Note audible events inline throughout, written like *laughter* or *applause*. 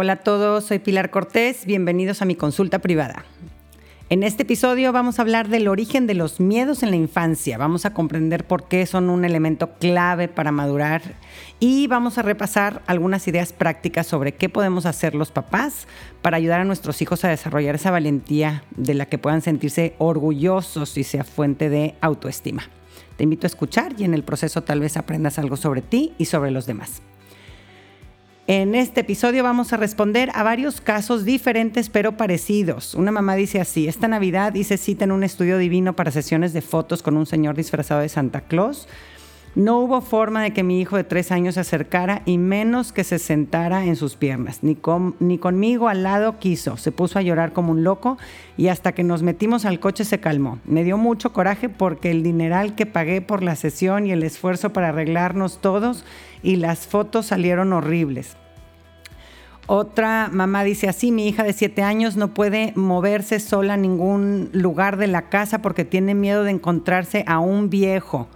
Hola a todos, soy Pilar Cortés, bienvenidos a mi consulta privada. En este episodio vamos a hablar del origen de los miedos en la infancia, vamos a comprender por qué son un elemento clave para madurar y vamos a repasar algunas ideas prácticas sobre qué podemos hacer los papás para ayudar a nuestros hijos a desarrollar esa valentía de la que puedan sentirse orgullosos y sea fuente de autoestima. Te invito a escuchar y en el proceso tal vez aprendas algo sobre ti y sobre los demás. En este episodio vamos a responder a varios casos diferentes pero parecidos. Una mamá dice así, esta Navidad hice cita en un estudio divino para sesiones de fotos con un señor disfrazado de Santa Claus. No hubo forma de que mi hijo de tres años se acercara y menos que se sentara en sus piernas. Ni, ni conmigo al lado quiso. Se puso a llorar como un loco y hasta que nos metimos al coche se calmó. Me dio mucho coraje porque el dineral que pagué por la sesión y el esfuerzo para arreglarnos todos y las fotos salieron horribles. Otra mamá dice así, mi hija de siete años no puede moverse sola a ningún lugar de la casa porque tiene miedo de encontrarse a un viejo.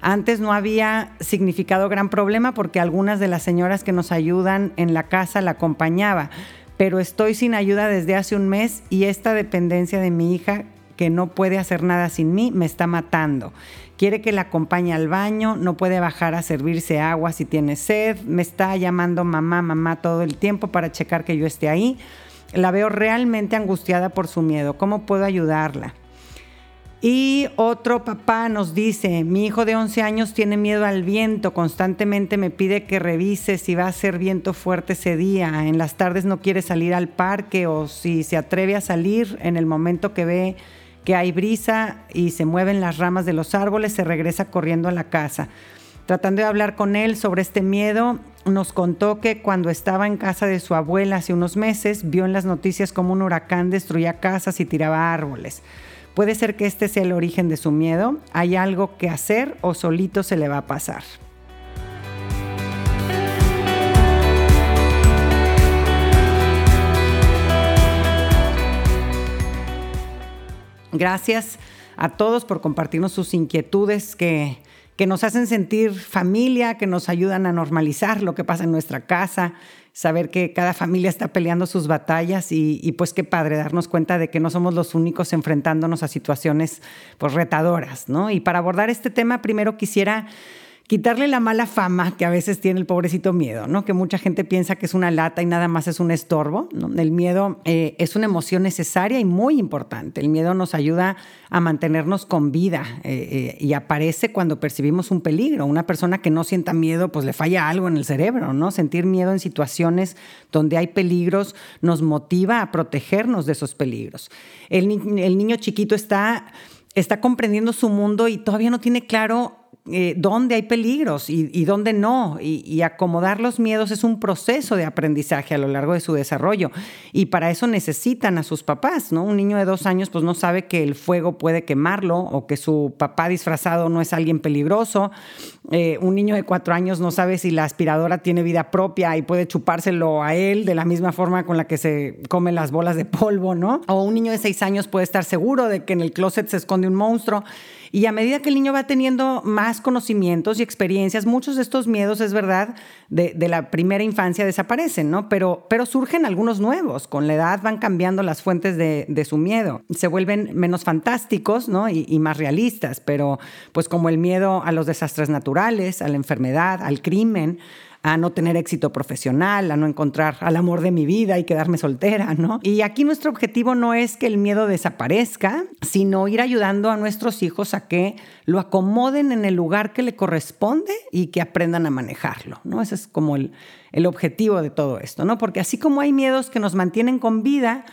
Antes no había significado gran problema porque algunas de las señoras que nos ayudan en la casa la acompañaba, pero estoy sin ayuda desde hace un mes y esta dependencia de mi hija que no puede hacer nada sin mí me está matando quiere que la acompañe al baño, no puede bajar a servirse agua si tiene sed, me está llamando mamá, mamá todo el tiempo para checar que yo esté ahí. La veo realmente angustiada por su miedo. ¿Cómo puedo ayudarla? Y otro papá nos dice, mi hijo de 11 años tiene miedo al viento, constantemente me pide que revise si va a ser viento fuerte ese día, en las tardes no quiere salir al parque o si se atreve a salir en el momento que ve que hay brisa y se mueven las ramas de los árboles, se regresa corriendo a la casa. Tratando de hablar con él sobre este miedo, nos contó que cuando estaba en casa de su abuela hace unos meses, vio en las noticias como un huracán destruía casas y tiraba árboles. Puede ser que este sea el origen de su miedo. ¿Hay algo que hacer o solito se le va a pasar? Gracias a todos por compartirnos sus inquietudes que, que nos hacen sentir familia, que nos ayudan a normalizar lo que pasa en nuestra casa, saber que cada familia está peleando sus batallas y, pues qué padre darnos cuenta de que no somos los únicos enfrentándonos a situaciones pues retadoras, ¿no? Y para abordar este tema primero quisiera quitarle la mala fama que a veces tiene el pobrecito miedo, ¿no? Que mucha gente piensa que es una lata y nada más es un estorbo. ¿no? El miedo eh, es una emoción necesaria y muy importante. El miedo nos ayuda a mantenernos con vida eh, eh, y aparece cuando percibimos un peligro. Una persona que no sienta miedo, pues le falla algo en el cerebro, ¿no? Sentir miedo en situaciones donde hay peligros nos motiva a protegernos de esos peligros. El, el niño chiquito está está comprendiendo su mundo y todavía no tiene claro eh, dónde hay peligros y, dónde no. Y, acomodar los miedos es un proceso de aprendizaje a lo largo de su desarrollo. Y para eso necesitan a sus papás, ¿no? Un niño de dos años pues no sabe que el fuego puede quemarlo o que su papá disfrazado no es alguien peligroso. Eh, un niño de cuatro años no sabe si la aspiradora tiene vida propia y puede chupárselo a él de la misma forma con la que se come las bolas de polvo, ¿no? O un niño de seis años puede estar seguro de que en el closet se esconde un monstruo y a medida que el niño va teniendo más conocimientos y experiencias, muchos de estos miedos, es verdad, de, la primera infancia desaparecen, ¿no? Pero, pero surgen algunos nuevos. Con la edad van cambiando las fuentes de, su miedo. Se vuelven menos fantásticos, ¿no? Y, y más realistas, pero pues como el miedo a los desastres naturales, a la enfermedad, al crimen, a no tener éxito profesional, a no encontrar al amor de mi vida y quedarme soltera, ¿no? Y aquí nuestro objetivo no es que el miedo desaparezca, sino ir ayudando a nuestros hijos a que lo acomoden en el lugar que le corresponde y que aprendan a manejarlo, ¿no? Ese es como el, el objetivo de todo esto, ¿no? Porque así como hay miedos que nos mantienen con vida,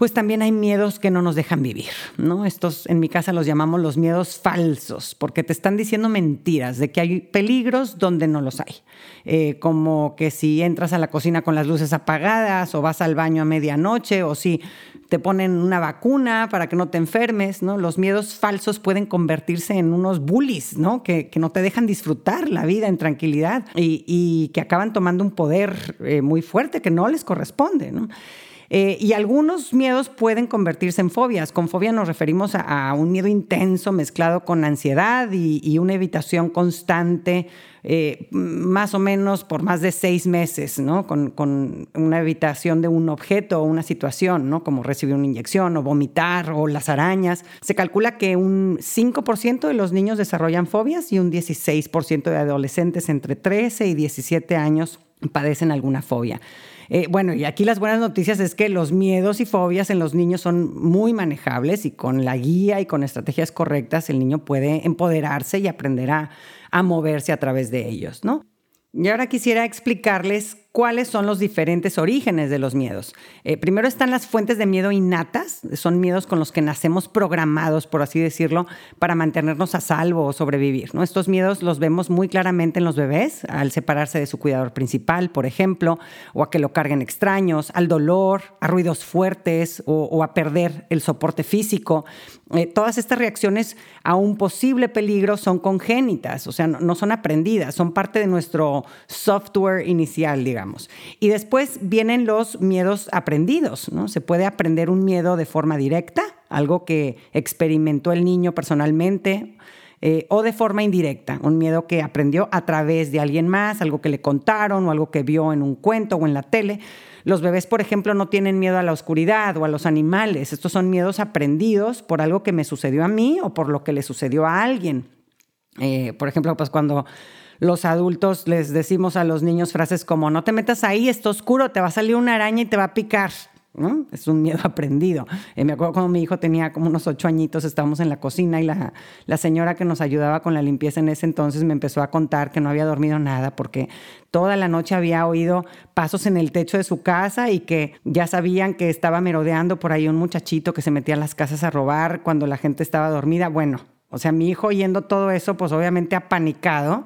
pues también hay miedos que no nos dejan vivir, ¿no? Estos en mi casa los llamamos los miedos falsos, porque te están diciendo mentiras de que hay peligros donde no los hay. Eh, como que si entras a la cocina con las luces apagadas o vas al baño a medianoche o si te ponen una vacuna para que no te enfermes, ¿no? Los miedos falsos pueden convertirse en unos bullies, ¿no? Que, no te dejan disfrutar la vida en tranquilidad y, que acaban tomando un poder eh, muy fuerte que no les corresponde, ¿no? Eh, y algunos miedos pueden convertirse en fobias. Con fobia nos referimos a, un miedo intenso mezclado con ansiedad y, una evitación constante, eh, más o menos por más de seis meses, ¿no? Con, una evitación de un objeto o una situación, ¿no? Como recibir una inyección o vomitar o las arañas. Se calcula que un 5% de los niños desarrollan fobias y un 16% de adolescentes entre 13 y 17 años padecen alguna fobia. Eh, bueno, y aquí las buenas noticias es que los miedos y fobias en los niños son muy manejables y con la guía y con estrategias correctas el niño puede empoderarse y aprender a, a moverse a través de ellos, ¿no? Y ahora quisiera explicarles cuáles son los diferentes orígenes de los miedos. Eh, primero están las fuentes de miedo innatas, son miedos con los que nacemos programados, por así decirlo, para mantenernos a salvo o sobrevivir. ¿no? Estos miedos los vemos muy claramente en los bebés, al separarse de su cuidador principal, por ejemplo, o a que lo carguen extraños, al dolor, a ruidos fuertes o, a perder el soporte físico. Eh, todas estas reacciones a un posible peligro son congénitas, o sea, no, no son aprendidas, son parte de nuestro software inicial, digamos. Y después vienen los miedos aprendidos, ¿no? Se puede aprender un miedo de forma directa, algo que experimentó el niño personalmente, eh, o de forma indirecta, un miedo que aprendió a través de alguien más, algo que le contaron o algo que vio en un cuento o en la tele. Los bebés, por ejemplo, no tienen miedo a la oscuridad o a los animales. Estos son miedos aprendidos por algo que me sucedió a mí o por lo que le sucedió a alguien. Eh, por ejemplo, pues cuando los adultos les decimos a los niños frases como, no te metas ahí, está oscuro, te va a salir una araña y te va a picar. Es un miedo *laughs* aprendido. Eh, me acuerdo cuando mi hijo tenía como unos ocho añitos, estábamos en la cocina y la, la, señora que nos ayudaba con la limpieza en ese entonces me empezó a contar que no había dormido nada porque toda la noche había oído pasos en el techo de su casa y que ya sabían que estaba merodeando por ahí un muchachito que se metía a las casas a robar cuando la gente estaba dormida. Bueno, o sea, mi hijo oyendo todo eso, pues obviamente apanicado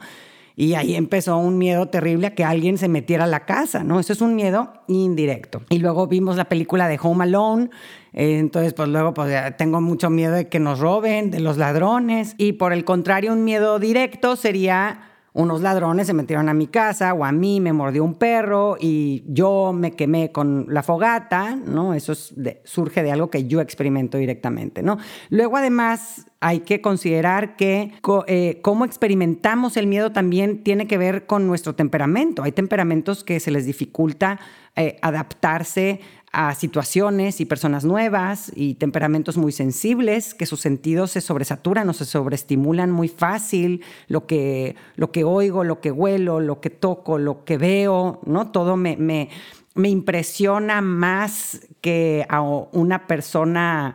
y ahí empezó un miedo terrible a que alguien se metiera a la casa, ¿no? Eso es un miedo indirecto. Y luego vimos la película de Home Alone. Eh, entonces, pues luego pues, tengo mucho miedo de que nos roben, de los ladrones. Y por el contrario, un miedo directo sería unos ladrones se metieron a mi casa o a mí me mordió un perro y yo me quemé con la fogata, ¿no? Eso surge de algo que yo experimento directamente, ¿no? Luego además hay que considerar que eh, cómo experimentamos el miedo también tiene que ver con nuestro temperamento. Hay temperamentos que se les dificulta eh, adaptarse a situaciones y personas nuevas y temperamentos muy sensibles, que sus sentidos se sobresaturan o se sobreestimulan muy fácil, lo que, lo que oigo, lo que huelo, lo que toco, lo que veo, ¿no? Todo me, me, me impresiona más que a una persona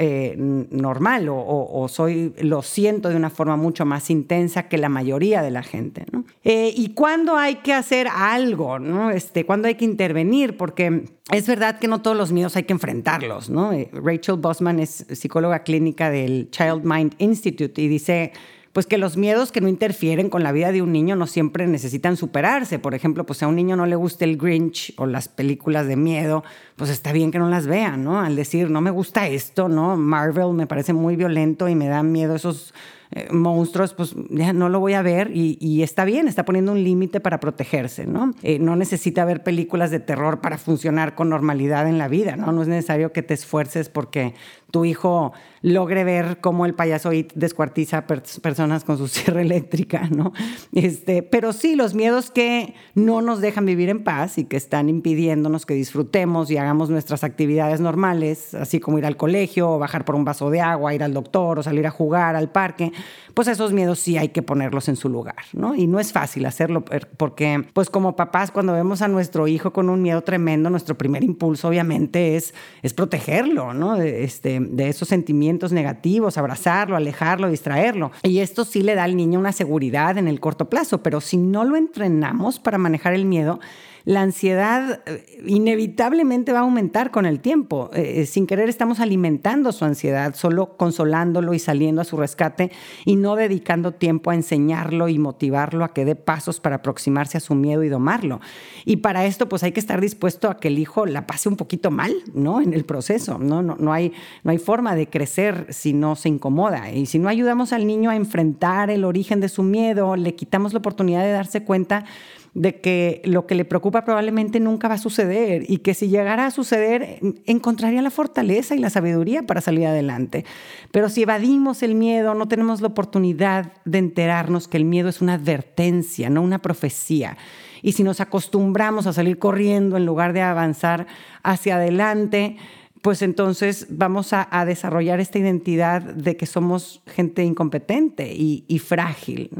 eh, normal o, soy, lo siento de una forma mucho más intensa que la mayoría de la gente. Eh, y cuándo hay que hacer algo, ¿no? este, cuándo hay que intervenir, porque es verdad que no todos los miedos hay que enfrentarlos. ¿no? Eh, Rachel Bosman es psicóloga clínica del Child Mind Institute y dice pues que los miedos que no interfieren con la vida de un niño no siempre necesitan superarse. Por ejemplo, pues a un niño no le gusta el Grinch o las películas de miedo, pues está bien que no las vean, ¿no? Al decir, no me gusta esto, ¿no? Marvel me parece muy violento y me dan miedo esos eh, monstruos, pues ya no lo voy a ver y, está bien, está poniendo un límite para protegerse, ¿no? Eh, no necesita ver películas de terror para funcionar con normalidad en la vida, ¿no? No es necesario que te esfuerces porque tu hijo logre ver cómo el payaso descuartiza personas con su *laughs* sierra eléctrica, ¿no? Este, pero sí, los miedos que no nos dejan vivir en paz y que están impidiéndonos que disfrutemos y hagamos nuestras actividades normales, así como ir al colegio, o bajar por un vaso de agua, ir al doctor o salir a jugar al parque, pues esos miedos sí hay que ponerlos en su lugar, ¿no? Y no es fácil hacerlo porque, pues como papás, cuando vemos a nuestro hijo con un miedo tremendo, nuestro primer impulso obviamente es, es protegerlo, ¿no? Este, de, esos sentimientos negativos, abrazarlo, alejarlo, distraerlo. Y esto sí le da al niño una seguridad en el corto plazo, pero si no lo entrenamos para manejar el miedo, la ansiedad eh, inevitablemente va a aumentar con el tiempo. Eh, eh, sin querer estamos alimentando su ansiedad, solo consolándolo y saliendo a su rescate y no dedicando tiempo a enseñarlo y motivarlo a que dé pasos para aproximarse a su miedo y domarlo. Y para esto pues hay que estar dispuesto a que el hijo la pase un poquito mal, ¿no? En el proceso, ¿no? No, no, hay, no hay forma de crecer si no se incomoda. Y si no ayudamos al niño a enfrentar el origen de su miedo, le quitamos la oportunidad de darse cuenta de que lo que le preocupa probablemente nunca va a suceder y que si llegara a suceder encontraría la fortaleza y la sabiduría para salir adelante. Pero si evadimos el miedo, no tenemos la oportunidad de enterarnos que el miedo es una advertencia, no una profecía. Y si nos acostumbramos a salir corriendo en lugar de avanzar hacia adelante, pues entonces vamos a, desarrollar esta identidad de que somos gente incompetente y, frágil.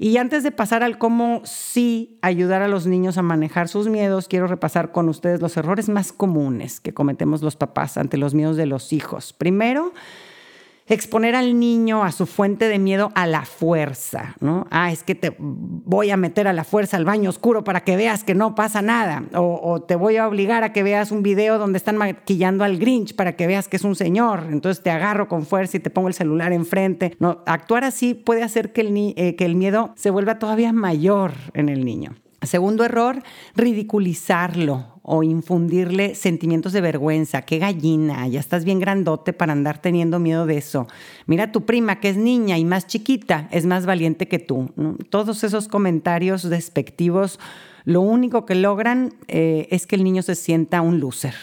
Y antes de pasar al cómo sí ayudar a los niños a manejar sus miedos, quiero repasar con ustedes los errores más comunes que cometemos los papás ante los miedos de los hijos. Primero, exponer al niño a su fuente de miedo a la fuerza, ¿no? Ah, es que te voy a meter a la fuerza al baño oscuro para que veas que no pasa nada, o, te voy a obligar a que veas un video donde están maquillando al Grinch para que veas que es un señor, entonces te agarro con fuerza y te pongo el celular enfrente. No, actuar así puede hacer que el, eh, que el miedo se vuelva todavía mayor en el niño. Segundo error, ridiculizarlo o infundirle sentimientos de vergüenza. Qué gallina, ya estás bien grandote para andar teniendo miedo de eso. Mira tu prima que es niña y más chiquita, es más valiente que tú. Todos esos comentarios despectivos lo único que logran eh, es que el niño se sienta un loser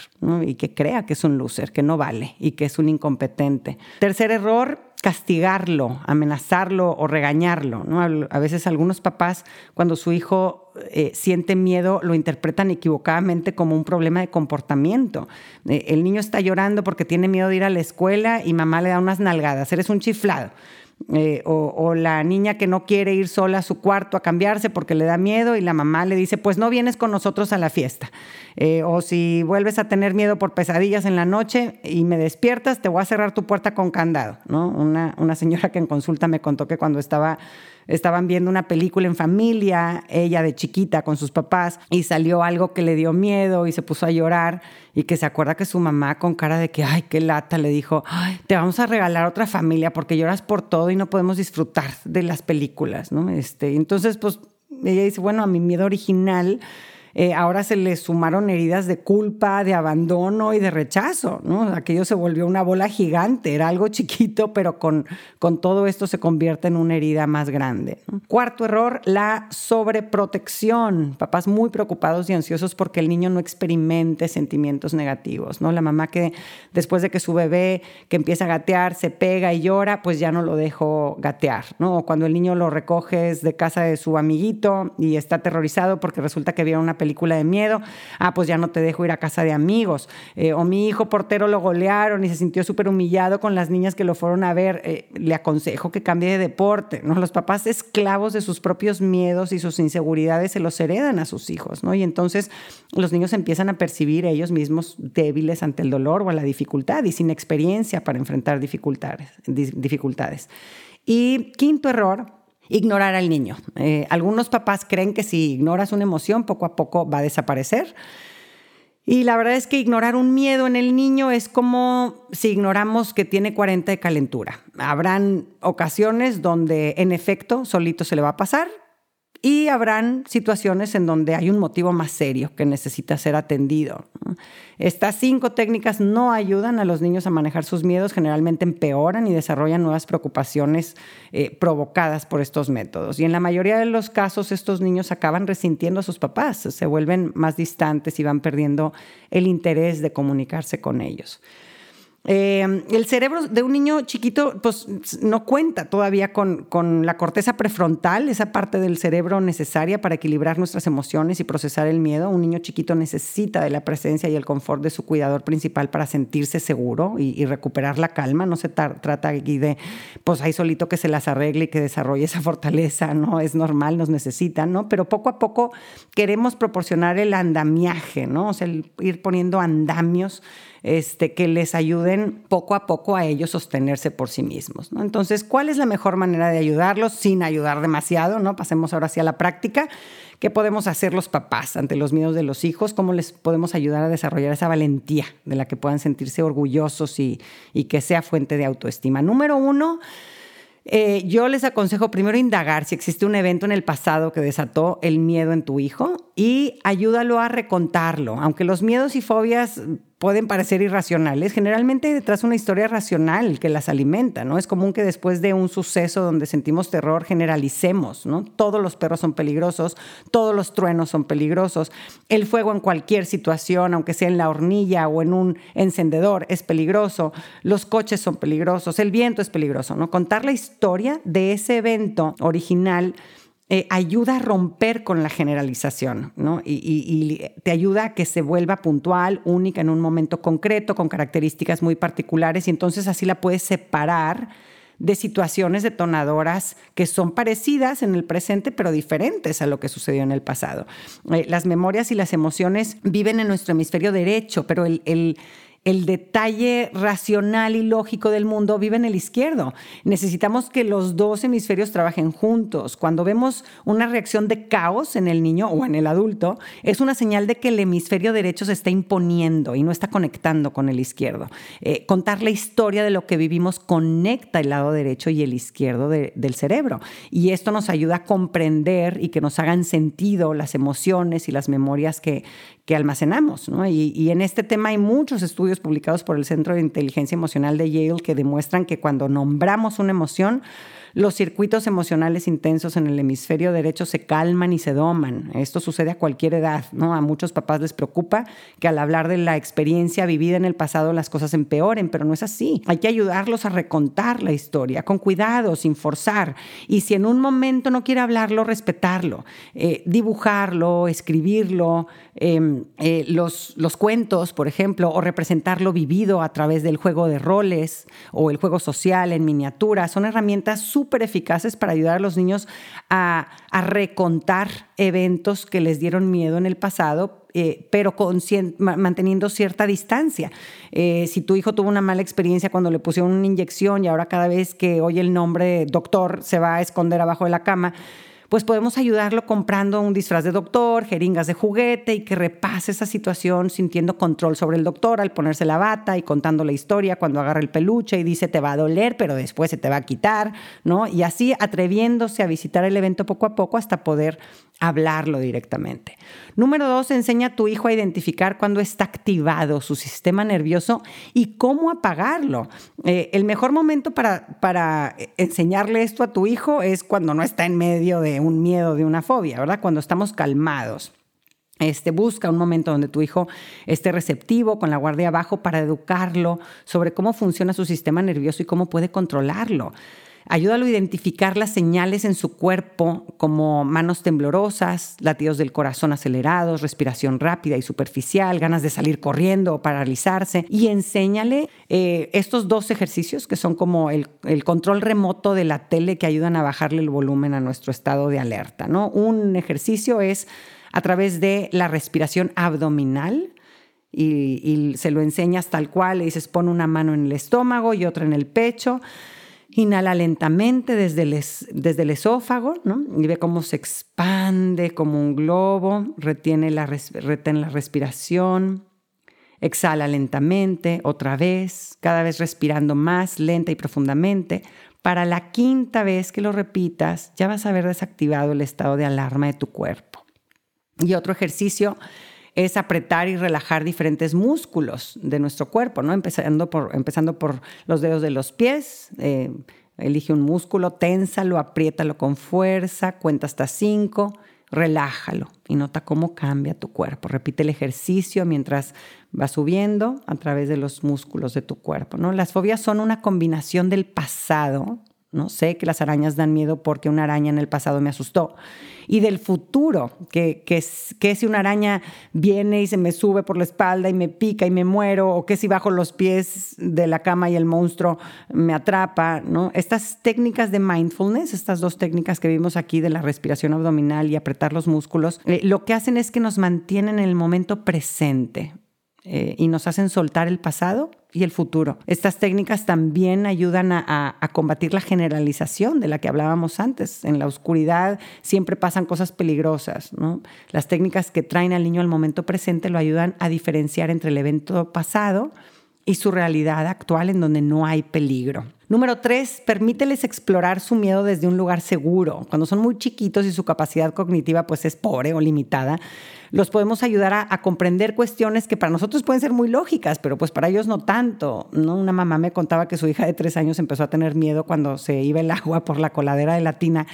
y que crea que es un loser, que no vale y que es un incompetente. Tercer error, castigarlo, amenazarlo o regañarlo. A veces algunos papás, cuando su hijo eh, siente miedo, lo interpretan equivocadamente como un problema de comportamiento. Eh, el niño está llorando porque tiene miedo de ir a la escuela y mamá le da unas nalgadas, eres un chiflado. Eh, o, la niña que no quiere ir sola a su cuarto a cambiarse porque le da miedo y la mamá le dice, pues no vienes con nosotros a la fiesta. O si vuelves a tener miedo por pesadillas en la noche y me despiertas, te voy a cerrar tu puerta con candado. ¿no? Una, una señora que en consulta me contó que cuando estaba estaban viendo una película en familia, ella de chiquita con sus papás, y salió algo que le dio miedo y se puso a llorar y que se acuerda que su mamá con cara de que, ay, qué lata, le dijo, te vamos a regalar otra familia porque lloras por todo y no podemos disfrutar de las películas, ¿no? Este, entonces, pues ella dice, bueno, a mi miedo original eh, ahora se le sumaron heridas de culpa, de abandono y de rechazo. Aquello se volvió una bola gigante, era algo chiquito, pero con, con todo esto se convierte en una herida más grande. Cuarto error, la sobreprotección. Papás muy preocupados y ansiosos porque el niño no experimente sentimientos negativos, ¿no? La mamá que después de que su bebé que empieza a gatear se pega y llora, pues ya no lo dejo gatear. O cuando el niño lo recoges de casa de su amiguito y está aterrorizado porque resulta que vio una película película de miedo, ah, pues ya no te dejo ir a casa de amigos. Eh, o mi hijo portero lo golearon y se sintió súper humillado con las niñas que lo fueron a ver. Eh, le aconsejo que cambie de deporte. ¿no? Los papás esclavos de sus propios miedos y sus inseguridades se los heredan a sus hijos. ¿no? Y entonces los niños empiezan a percibir ellos mismos débiles ante el dolor o a la dificultad y sin experiencia para enfrentar dificultades. dificultades. Y quinto error, ignorar al niño. Eh, algunos papás creen que si ignoras una emoción, poco a poco va a desaparecer. Y la verdad es que ignorar un miedo en el niño es como si ignoramos que tiene 40 de calentura. Habrán ocasiones donde en efecto solito se le va a pasar y habrán situaciones en donde hay un motivo más serio que necesita ser atendido. Estas cinco técnicas no ayudan a los niños a manejar sus miedos, generalmente empeoran y desarrollan nuevas preocupaciones eh, provocadas por estos métodos. Y en la mayoría de los casos estos niños acaban resintiendo a sus papás, se vuelven más distantes y van perdiendo el interés de comunicarse con ellos. Eh, el cerebro de un niño chiquito pues, no cuenta todavía con, con, la corteza prefrontal, esa parte del cerebro necesaria para equilibrar nuestras emociones y procesar el miedo. Un niño chiquito necesita de la presencia y el confort de su cuidador principal para sentirse seguro y, recuperar la calma. No se trata aquí de, pues ahí solito que se las arregle y que desarrolle esa *laughs* fortaleza, ¿no? Es normal, nos necesitan, ¿no? Pero poco a poco queremos proporcionar el andamiaje, ¿no? O sea, ir poniendo andamios este, que les ayuden poco a poco a ellos sostenerse por sí mismos. Entonces, ¿cuál es la mejor manera de ayudarlos sin ayudar demasiado? ¿no? Pasemos ahora hacia la práctica. ¿Qué podemos hacer los papás ante los miedos de los hijos? ¿Cómo les podemos ayudar a desarrollar esa valentía de la que puedan sentirse orgullosos y, y que sea fuente de autoestima? Número uno, eh, yo les aconsejo primero indagar si existe un evento en el pasado que desató el miedo en tu hijo y ayúdalo a recontarlo. Aunque los miedos y fobias pueden parecer irracionales, generalmente detrás una historia racional que las alimenta, ¿no? Es común que después de un suceso donde sentimos terror generalicemos, ¿no? Todos los perros son peligrosos, todos los truenos son peligrosos, el fuego en cualquier situación, aunque sea en la hornilla o en un encendedor, es peligroso, los coches son peligrosos, el viento es peligroso, ¿no? Contar la historia de ese evento original eh, ayuda a romper con la generalización, ¿no? Y, te ayuda a que se vuelva puntual, única en un momento concreto, con características muy particulares, y entonces así la puedes separar de situaciones detonadoras que son parecidas en el presente, pero diferentes a lo que sucedió en el pasado. Eh, las memorias y las emociones viven en nuestro hemisferio derecho, pero el el detalle racional y lógico del mundo vive en el izquierdo. Necesitamos que los dos hemisferios trabajen juntos. Cuando vemos una reacción de caos en el niño o en el adulto, es una señal de que el hemisferio derecho se está imponiendo y no está conectando con el izquierdo. Eh, contar la historia de lo que vivimos conecta el lado derecho y el izquierdo del cerebro. Y esto nos ayuda a comprender y que nos hagan sentido las emociones y las memorias que, que almacenamos. Y, en este tema hay muchos estudios publicados por el Centro de Inteligencia Emocional de Yale que demuestran que cuando nombramos una emoción, los circuitos emocionales intensos en el hemisferio derecho se calman y se doman. Esto sucede a cualquier edad, ¿no? A muchos papás les preocupa que al hablar de la experiencia vivida en el pasado las cosas empeoren, pero no es así. Hay que ayudarlos a recontar la historia con cuidado, sin forzar. Y si en un momento no quiere hablarlo, respetarlo, eh, dibujarlo, escribirlo, em, eh, los, los cuentos, por ejemplo, o representarlo vivido a través del juego de roles o el juego social en miniatura, son herramientas súper súper eficaces para ayudar a los niños a, recontar eventos que les dieron miedo en el pasado, eh, pero manteniendo cierta distancia. Eh, si tu hijo tuvo una mala experiencia cuando le pusieron una inyección y ahora cada vez que oye el nombre doctor se va a esconder abajo de la cama, pues podemos ayudarlo comprando un disfraz de doctor, jeringas de juguete y que repase esa situación sintiendo control sobre el doctor al ponerse la bata y contando la historia cuando agarra el peluche y dice te va a doler, pero después se te va a quitar, ¿no? Y así atreviéndose a visitar el evento poco a poco hasta poder hablarlo directamente. Número dos, enseña a tu hijo a identificar cuando está activado su sistema nervioso y cómo apagarlo. Eh, el mejor momento para, para enseñarle esto a tu hijo es cuando no está en medio de un miedo, de una fobia, ¿verdad? Cuando estamos calmados. Este, busca un momento donde tu hijo esté receptivo, con la guardia abajo, para educarlo sobre cómo funciona su sistema nervioso y cómo puede controlarlo. Ayúdalo a identificar las señales en su cuerpo como manos temblorosas, latidos del corazón acelerados, respiración rápida y superficial, ganas de salir corriendo o paralizarse. Y enséñale eh, estos dos ejercicios que son como el, control remoto de la tele que ayudan a bajarle el volumen a nuestro estado de alerta. ¿no? Un ejercicio es a través de la respiración abdominal. Y, y se lo enseñas tal cual, le dices pon una mano en el estómago y otra en el pecho Inhala lentamente desde el, desde el esófago ¿no? y ve cómo se expande como un globo, retiene la, retén la respiración, exhala lentamente, otra vez, cada vez respirando más lenta y profundamente. Para la quinta vez que lo repitas, ya vas a haber desactivado el estado de alarma de tu cuerpo. Y otro ejercicio es apretar y relajar diferentes músculos de nuestro cuerpo, ¿no? Empezando por, empezando por los dedos de los pies. Eh, elige un músculo, ténsalo, apriétalo con fuerza, cuenta hasta cinco, relájalo y nota cómo cambia tu cuerpo. Repite el ejercicio mientras va subiendo a través de los músculos de tu cuerpo. ¿no? Las fobias son una combinación del pasado ¿no? Sé que las arañas dan miedo porque una araña en el pasado me asustó. Y del futuro, que, que, que, si una araña viene y se me sube por la espalda y me pica y me muero, o que si bajo los pies de la cama y el monstruo me atrapa, ¿no? Estas técnicas de mindfulness, estas dos técnicas que vimos aquí de la respiración abdominal y apretar los músculos, eh, lo que hacen es que nos mantienen en el momento presente. Eh, y nos hacen soltar el pasado y el futuro. Estas técnicas también ayudan a, combatir la generalización de la que hablábamos antes. En la oscuridad siempre pasan cosas peligrosas. Las técnicas que traen al niño al momento presente lo ayudan a diferenciar entre el evento pasado y su realidad actual en donde no hay peligro. Número tres, permíteles explorar su miedo desde un lugar seguro. Cuando son muy chiquitos y su capacidad cognitiva pues es pobre o limitada, los podemos ayudar a, comprender cuestiones que para nosotros pueden ser muy lógicas, pero pues para ellos no tanto. Una mamá me contaba que su hija de tres años empezó a tener miedo cuando se iba el agua por la coladera de la tina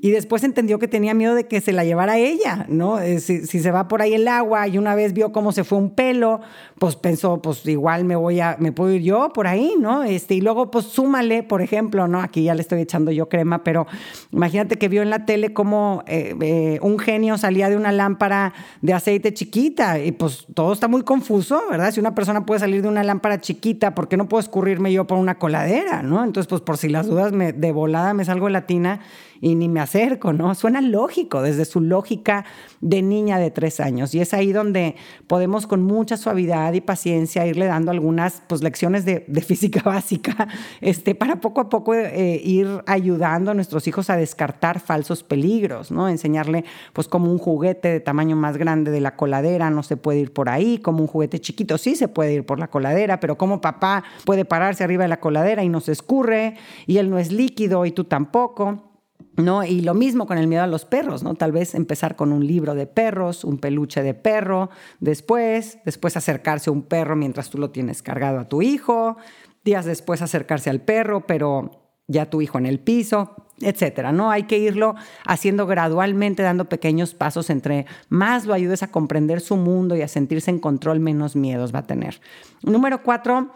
y después entendió que tenía miedo de que se la llevara ella, ¿no? Eh, si, se va por ahí el agua y una vez vio cómo se fue un pelo, pues pensó, pues igual me voy a, me puedo ir yo por ahí, ¿no? Este, y luego, pues súmale, por ejemplo, ¿no? Aquí ya le estoy echando yo crema, pero imagínate que vio en la tele cómo eh, eh, un genio salía de una lámpara de aceite chiquita y pues todo está muy confuso, ¿verdad? Si una persona puede salir de una lámpara chiquita, ¿por qué no puedo escurrirme yo por una coladera, ¿no? Entonces, pues por si las dudas, me, de volada me salgo de la tina y ni me acerco, ¿no? Suena lógico desde su lógica de niña de tres años. Y es ahí donde podemos con mucha suavidad y paciencia irle dando algunas pues, lecciones de, física *laughs* básica este, para poco a poco eh, ir ayudando a nuestros hijos a descartar falsos peligros, ¿no? Enseñarle pues como un juguete de tamaño más grande de la coladera no se puede ir por ahí, como un juguete chiquito sí se puede ir por la coladera, pero como papá puede pararse arriba de la coladera y no se escurre y él no es líquido y tú tampoco. ¿No? Y lo mismo con el miedo a los perros, ¿no? Tal vez empezar con un libro de perros, un peluche de perro, después, después acercarse a un perro mientras tú lo tienes cargado a tu hijo, días después acercarse al perro, pero ya tu hijo en el piso, etcétera, ¿no? Hay que irlo haciendo gradualmente, dando pequeños pasos entre más lo ayudes a comprender su mundo y a sentirse en control, menos miedos va a tener. Número cuatro,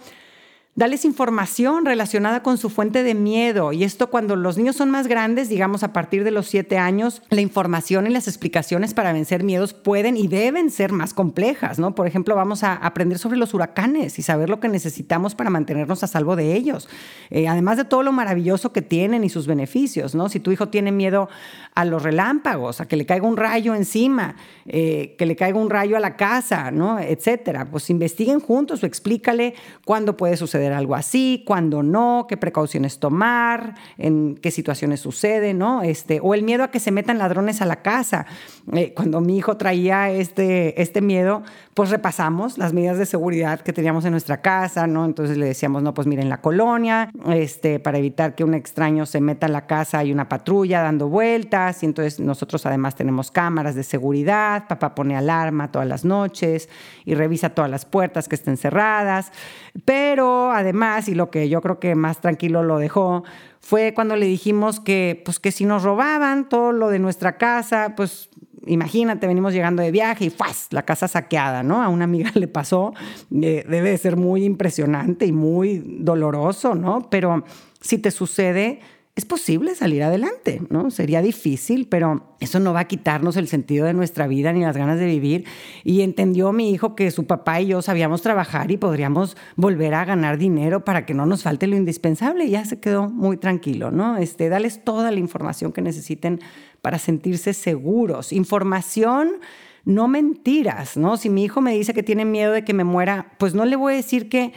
Dales información relacionada con su fuente de miedo. Y esto cuando los niños son más grandes, digamos a partir de los siete años, la información y las explicaciones para vencer miedos pueden y deben ser más complejas, ¿no? Por ejemplo, vamos a aprender sobre los huracanes y saber lo que necesitamos para mantenernos a salvo de ellos. Eh, además de todo lo maravilloso que tienen y sus beneficios, ¿no? Si tu hijo tiene miedo a los relámpagos, a que le caiga un rayo encima, eh, que le caiga un rayo a la casa, ¿no? Etcétera. Pues investiguen juntos o explícale cuándo puede suceder algo así, cuándo no, qué precauciones tomar, en qué situaciones sucede, ¿no? Este, o el miedo a que se metan ladrones a la casa. Eh, cuando mi hijo traía este, este miedo, pues repasamos las medidas de seguridad que teníamos en nuestra casa, ¿no? Entonces le decíamos, no, pues miren la colonia, este, para evitar que un extraño se meta a la casa hay una patrulla dando vueltas y entonces nosotros además tenemos cámaras de seguridad, papá pone alarma todas las noches y revisa todas las puertas que estén cerradas, pero además, y lo que yo creo que más tranquilo lo dejó, fue cuando le dijimos que, pues que si nos robaban todo lo de nuestra casa, pues imagínate, venimos llegando de viaje y ¡fuas! la casa saqueada, ¿no? A una amiga *laughs* le pasó, eh, debe de ser muy impresionante y muy doloroso, ¿no? Pero si te sucede, es posible salir adelante, ¿no? Sería difícil, pero eso no va a quitarnos el sentido de nuestra vida ni las ganas de vivir. Y entendió mi hijo que su papá y yo sabíamos trabajar y podríamos volver a ganar dinero para que no nos falte lo indispensable. Y ya se quedó muy tranquilo, ¿no? Este, dales toda la información que necesiten para sentirse seguros. Información no mentiras, ¿no? Si mi hijo me dice que tiene miedo de que me muera, pues no le voy a decir que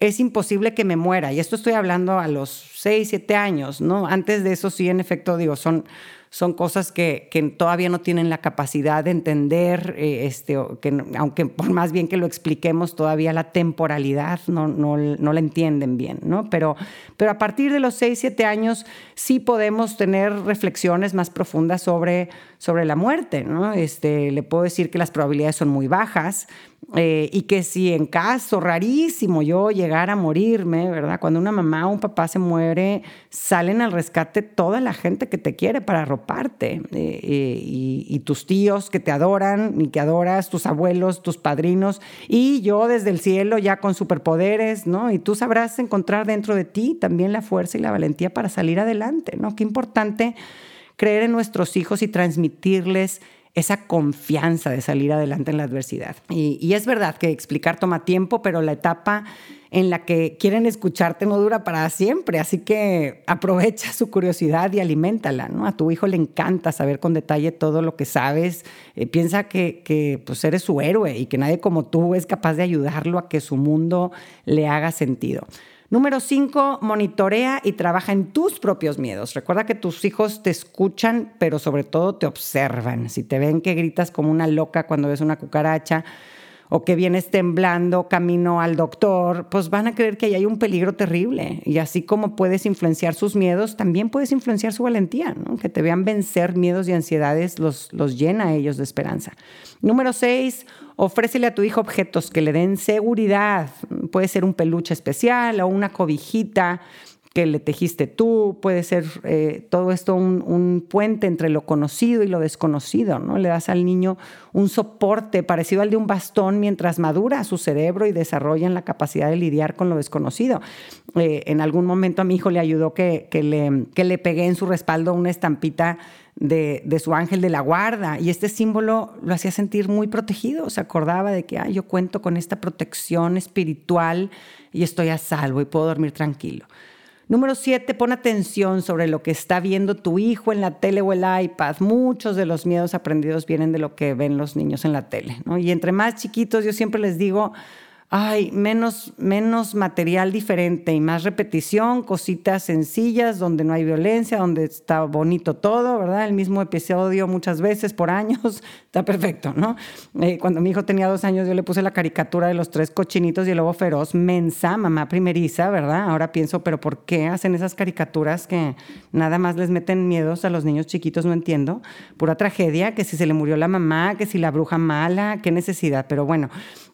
es imposible que me muera. Y esto estoy hablando a los 6, 7 años, ¿no? Antes de eso sí, en efecto, digo, son, son cosas que, que todavía no tienen la capacidad de entender, eh, este, que, aunque por más bien que lo expliquemos, todavía la temporalidad no, no, no la entienden bien, ¿no? Pero, pero a partir de los 6, 7 años sí podemos tener reflexiones más profundas sobre, sobre la muerte, ¿no? Este, le puedo decir que las probabilidades son muy bajas, eh, y que si en caso rarísimo yo llegara a morirme, ¿verdad? Cuando una mamá o un papá se muere, salen al rescate toda la gente que te quiere para arroparte. Eh, eh, y, tus tíos que te adoran y que adoras, tus abuelos, tus padrinos. Y yo desde el cielo ya con superpoderes, ¿no? Y tú sabrás encontrar dentro de ti también la fuerza y la valentía para salir adelante, ¿no? Qué importante creer en nuestros hijos y transmitirles esa confianza de salir adelante en la adversidad. Y, es verdad que explicar toma tiempo, pero la etapa en la que quieren escucharte no dura para siempre, así que aprovecha su curiosidad y aliméntala, ¿no? A tu hijo le encanta saber con detalle todo lo que sabes, eh, piensa que, que pues eres su héroe y que nadie como tú es capaz de ayudarlo a que su mundo le haga sentido. Número cinco, monitorea y trabaja en tus propios miedos. Recuerda que tus hijos te escuchan, pero sobre todo te observan. Si te ven que gritas como una loca cuando ves una cucaracha, o que vienes temblando camino al doctor, pues van a creer que ahí hay un peligro terrible. Y así como puedes influenciar sus miedos, también puedes influenciar su valentía. Que te vean vencer miedos y ansiedades los, los llena a ellos de esperanza. Número seis, ofrécele a tu hijo objetos que le den seguridad. Puede ser un peluche especial o una cobijita que le tejiste tú, puede ser eh, todo esto un, puente entre lo conocido y lo desconocido, ¿no? Le das al niño un soporte parecido al de un bastón mientras madura su cerebro y desarrolla la capacidad de lidiar con lo desconocido. Eh, en algún momento a mi hijo le ayudó que, le, que le pegué en su respaldo una estampita de, su ángel de la guarda. Y este símbolo lo hacía sentir muy protegido. Se acordaba de que yo cuento con esta protección espiritual y estoy a salvo y puedo dormir tranquilo. Número siete, pon atención sobre lo que está viendo tu hijo en la tele o el iPad. Muchos de los miedos aprendidos vienen de lo que ven los niños en la tele. Y entre más chiquitos, yo siempre les digo, ay, menos, menos material diferente y más repetición, cositas sencillas, donde no hay violencia, donde está bonito todo, ¿verdad? El mismo episodio muchas veces por años, *laughs* está perfecto, ¿no? Eh, cuando mi hijo tenía dos años, yo le puse la caricatura de los tres cochinitos y el lobo feroz, mensa, mamá primeriza, ¿verdad? Ahora pienso, pero ¿por qué hacen esas caricaturas que nada más les meten miedos a los niños chiquitos? No entiendo. Pura tragedia, que si se le murió la mamá, que si la bruja mala, qué necesidad. Pero bueno,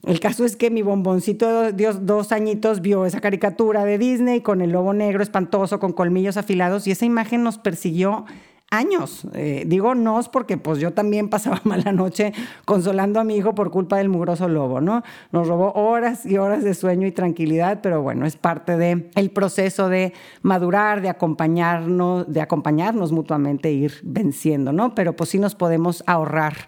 el caso es que mi bomboncito de Dios, dos añitos vio esa caricatura de Disney con el lobo negro espantoso, con colmillos afilados, y esa imagen nos persiguió años. Eh, digo nos porque pues yo también pasaba *laughs* mala noche consolando a mi hijo por culpa del mugroso lobo, ¿no? Nos robó horas y horas de sueño y tranquilidad, pero bueno, es parte del el proceso de madurar, de acompañarnos, de acompañarnos mutuamente e ir venciendo, ¿no? Pero pues sí nos podemos ahorrar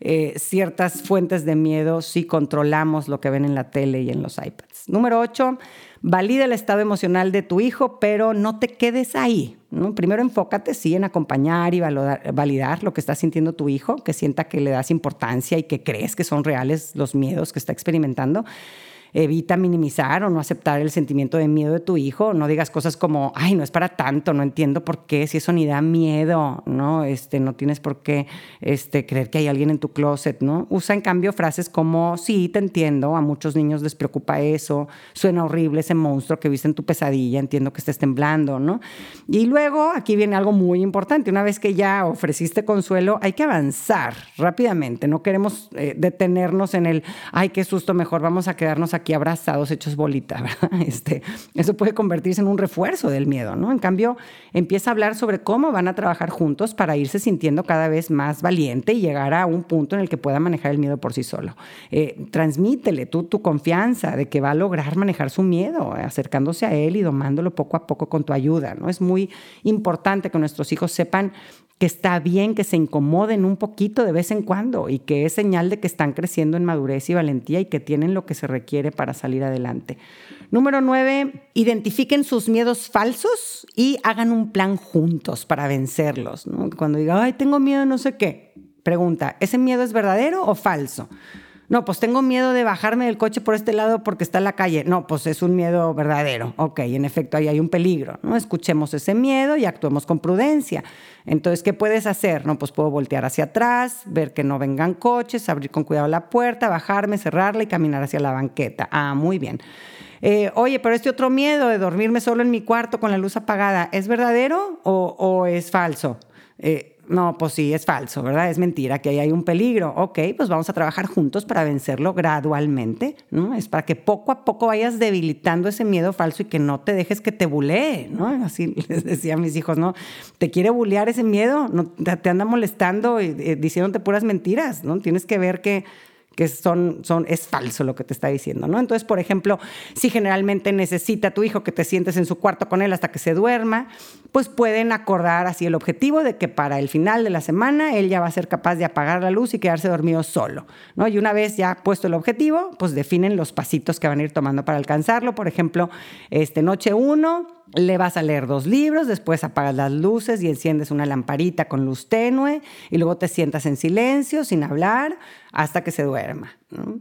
eh, ciertas fuentes de miedo si controlamos lo que ven en la tele y en los iPads. Número 8, valida el estado emocional de tu hijo, pero no te quedes ahí. Primero enfócate, sí, en acompañar y validar lo que está sintiendo tu hijo, que sienta que le das importancia y que crees que son reales los miedos que está experimentando evita minimizar o no aceptar el sentimiento de miedo de tu hijo. No digas cosas como, ay, no es para tanto, no entiendo por qué, si eso ni da miedo, ¿no? Este, no tienes por qué este, creer que hay alguien en tu closet, ¿no? Usa en cambio frases como, sí, te entiendo, a muchos niños les preocupa eso, suena horrible ese monstruo que viste en tu pesadilla, entiendo que estés temblando, ¿no? Y luego aquí viene algo muy importante, una vez que ya ofreciste consuelo, hay que avanzar rápidamente, no queremos eh, detenernos en el, ay, qué susto, mejor vamos a quedarnos aquí abrazados, hechos bolita. *laughs* Este, eso puede convertirse en un refuerzo del miedo, ¿no? En cambio, empieza a hablar sobre cómo van a trabajar juntos para irse sintiendo cada vez más valiente y llegar a un punto en el que pueda manejar el miedo por sí solo. Eh, transmítele tú tu confianza de que va a lograr manejar su miedo, acercándose a él y domándolo poco a poco con tu ayuda, ¿no? Es muy importante que nuestros hijos sepan que está bien que se incomoden un poquito de vez en cuando y que es señal de que están creciendo en madurez y valentía y que tienen lo que se requiere para salir adelante. Número nueve, identifiquen sus miedos falsos y hagan un plan juntos para vencerlos. Cuando diga, ay, tengo miedo, no sé qué, pregunta, ¿ese miedo es verdadero o falso? No, pues tengo miedo de bajarme del coche por este lado porque está en la calle. No, pues es un miedo verdadero. Ok, en efecto, ahí hay un peligro. ¿no? Escuchemos ese miedo y actuemos con prudencia. Entonces, ¿qué puedes hacer? No, pues puedo voltear hacia atrás, ver que no vengan coches, abrir con cuidado la puerta, bajarme, cerrarla y caminar hacia la banqueta. Ah, muy bien. Eh, oye, pero este otro miedo de dormirme solo en mi cuarto con la luz apagada, ¿es verdadero o, es falso? Eh, no, pues sí, es falso, ¿verdad? Es mentira, que ahí hay un peligro. Ok, pues vamos a trabajar juntos para vencerlo gradualmente, ¿no? Es para que poco a poco vayas debilitando ese miedo falso y que no te dejes que te bulee, ¿no? Así *laughs* les decía a mis hijos, ¿no? Te quiere bulear ese miedo, no, te anda molestando y eh, diciéndote puras mentiras, ¿no? Tienes que ver que que son, son, es falso lo que te está diciendo, ¿no? Entonces, por ejemplo, si generalmente necesita tu hijo que te sientes en su cuarto con él hasta que se duerma, pues pueden acordar así el objetivo de que para el final de la semana él ya va a ser capaz de apagar la luz y quedarse dormido solo, ¿no? Y una vez ya puesto el objetivo, pues definen los pasitos que van a ir tomando para alcanzarlo. Por ejemplo, este, noche uno, le vas a leer dos libros, después apagas las luces y enciendes una lamparita con luz tenue y luego te sientas en silencio, sin hablar, hasta que se duerma.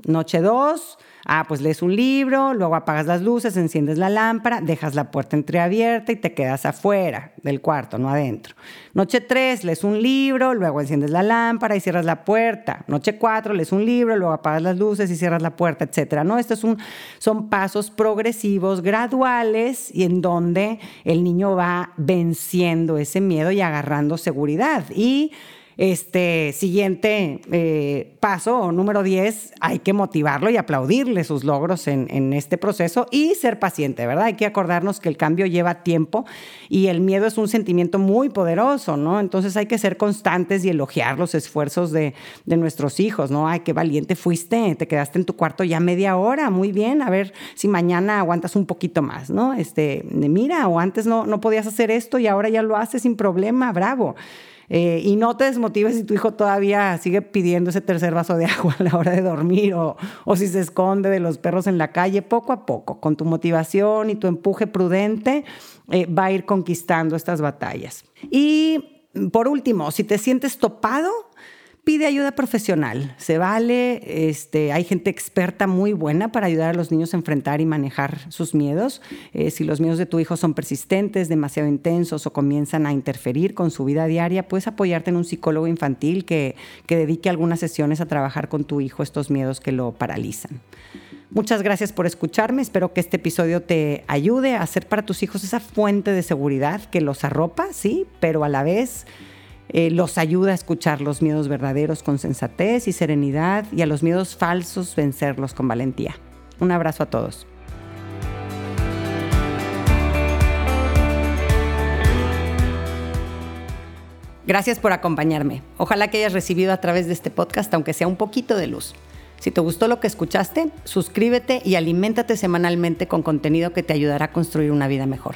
Noche 2, ah, pues lees un libro, luego apagas las luces, enciendes la lámpara, dejas la puerta entreabierta y te quedas afuera del cuarto, no adentro. Noche 3, lees un libro, luego enciendes la lámpara y cierras la puerta. Noche 4, lees un libro, luego apagas las luces y cierras la puerta, etcétera. ¿no? Estos son, son pasos progresivos, graduales y en donde el niño va venciendo ese miedo y agarrando seguridad. Y este siguiente eh, paso, número 10, hay que motivarlo y aplaudirle sus logros en, en, este proceso y ser paciente, ¿verdad? Hay que acordarnos que el cambio lleva tiempo y el miedo es un sentimiento muy poderoso, ¿no? Entonces hay que ser constantes y elogiar los esfuerzos de, de nuestros hijos, ¿no? Ay, qué valiente fuiste, te quedaste en tu cuarto ya media hora, muy bien, a ver si mañana aguantas un poquito más, ¿no? Este, mira, o antes no, no podías hacer esto y ahora ya lo haces sin problema, bravo. Eh, y no te desmotives si tu hijo todavía sigue pidiendo ese tercer vaso de *laughs* agua a la hora de dormir o, o si se esconde de los perros en la calle, poco a poco, con tu motivación y tu empuje prudente, eh, va a ir conquistando estas batallas. Y por último, si te sientes topado, pide ayuda profesional. Se vale, este, hay gente experta muy buena para ayudar a los niños a enfrentar y manejar sus miedos. Eh, si los miedos de tu hijo son persistentes, demasiado intensos o comienzan a interferir con su vida diaria, puedes apoyarte en un psicólogo infantil que, que dedique algunas sesiones a trabajar con tu hijo estos miedos que lo paralizan. Muchas gracias por escucharme. Espero que este episodio te ayude a hacer para tus hijos esa fuente de seguridad que los arropa, sí, pero a la vez eh, los ayuda a escuchar los miedos verdaderos con sensatez y serenidad y a los miedos falsos vencerlos con valentía. Un abrazo a todos. Gracias por acompañarme. Ojalá que hayas recibido a través de este podcast, aunque sea un poquito de luz. Si te gustó lo que escuchaste, suscríbete y aliméntate semanalmente con contenido que te ayudará a construir una vida mejor.